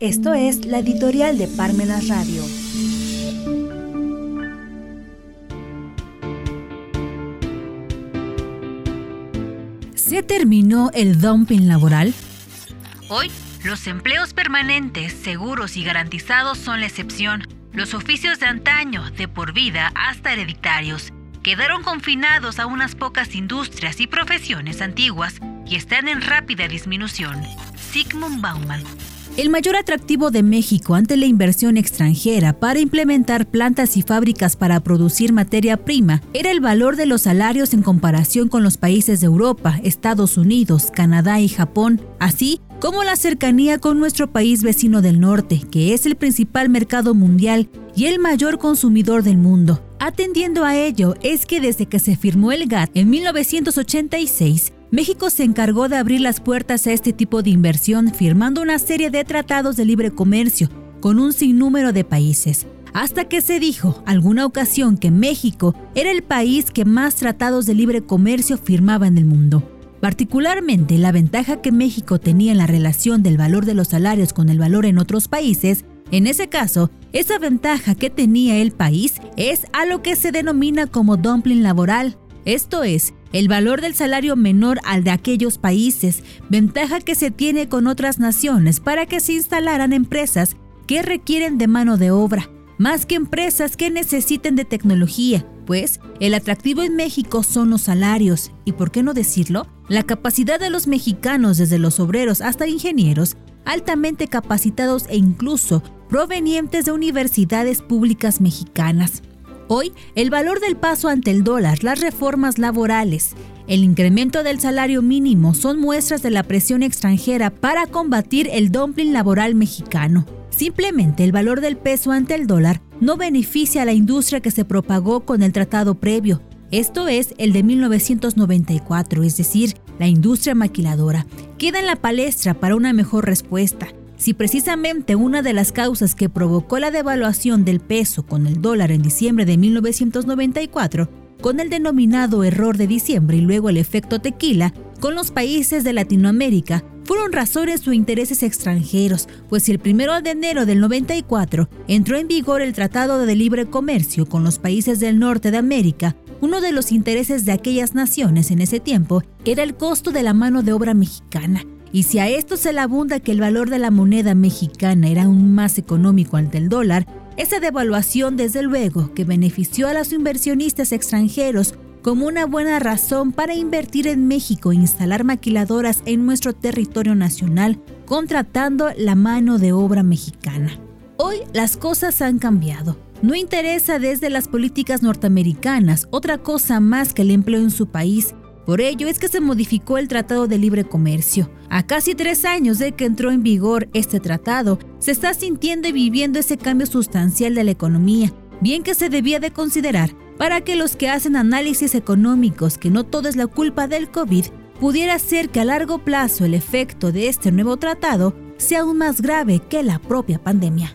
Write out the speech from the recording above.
Esto es la editorial de Parmenas Radio. ¿Se terminó el dumping laboral? Hoy, los empleos permanentes, seguros y garantizados son la excepción. Los oficios de antaño, de por vida hasta hereditarios, quedaron confinados a unas pocas industrias y profesiones antiguas y están en rápida disminución. Sigmund Bauman el mayor atractivo de México ante la inversión extranjera para implementar plantas y fábricas para producir materia prima era el valor de los salarios en comparación con los países de Europa, Estados Unidos, Canadá y Japón, así como la cercanía con nuestro país vecino del norte, que es el principal mercado mundial y el mayor consumidor del mundo. Atendiendo a ello es que desde que se firmó el GATT en 1986, México se encargó de abrir las puertas a este tipo de inversión firmando una serie de tratados de libre comercio con un sinnúmero de países, hasta que se dijo alguna ocasión que México era el país que más tratados de libre comercio firmaba en el mundo. Particularmente la ventaja que México tenía en la relación del valor de los salarios con el valor en otros países, en ese caso, esa ventaja que tenía el país es a lo que se denomina como dumpling laboral, esto es, el valor del salario menor al de aquellos países, ventaja que se tiene con otras naciones para que se instalaran empresas que requieren de mano de obra, más que empresas que necesiten de tecnología, pues el atractivo en México son los salarios y, por qué no decirlo, la capacidad de los mexicanos desde los obreros hasta ingenieros altamente capacitados e incluso provenientes de universidades públicas mexicanas. Hoy, el valor del paso ante el dólar, las reformas laborales, el incremento del salario mínimo son muestras de la presión extranjera para combatir el dumping laboral mexicano. Simplemente el valor del peso ante el dólar no beneficia a la industria que se propagó con el tratado previo, esto es el de 1994, es decir, la industria maquiladora. Queda en la palestra para una mejor respuesta. Si precisamente una de las causas que provocó la devaluación del peso con el dólar en diciembre de 1994, con el denominado error de diciembre y luego el efecto tequila, con los países de Latinoamérica, fueron razones o intereses extranjeros, pues si el 1 de enero del 94 entró en vigor el Tratado de Libre Comercio con los países del norte de América, uno de los intereses de aquellas naciones en ese tiempo era el costo de la mano de obra mexicana, y si a esto se le abunda que el valor de la moneda mexicana era aún más económico ante el dólar, esa devaluación desde luego que benefició a los inversionistas extranjeros como una buena razón para invertir en México e instalar maquiladoras en nuestro territorio nacional, contratando la mano de obra mexicana. Hoy las cosas han cambiado. No interesa desde las políticas norteamericanas otra cosa más que el empleo en su país por ello es que se modificó el Tratado de Libre Comercio. A casi tres años de que entró en vigor este tratado, se está sintiendo y viviendo ese cambio sustancial de la economía, bien que se debía de considerar para que los que hacen análisis económicos, que no todo es la culpa del COVID, pudiera ser que a largo plazo el efecto de este nuevo tratado sea aún más grave que la propia pandemia.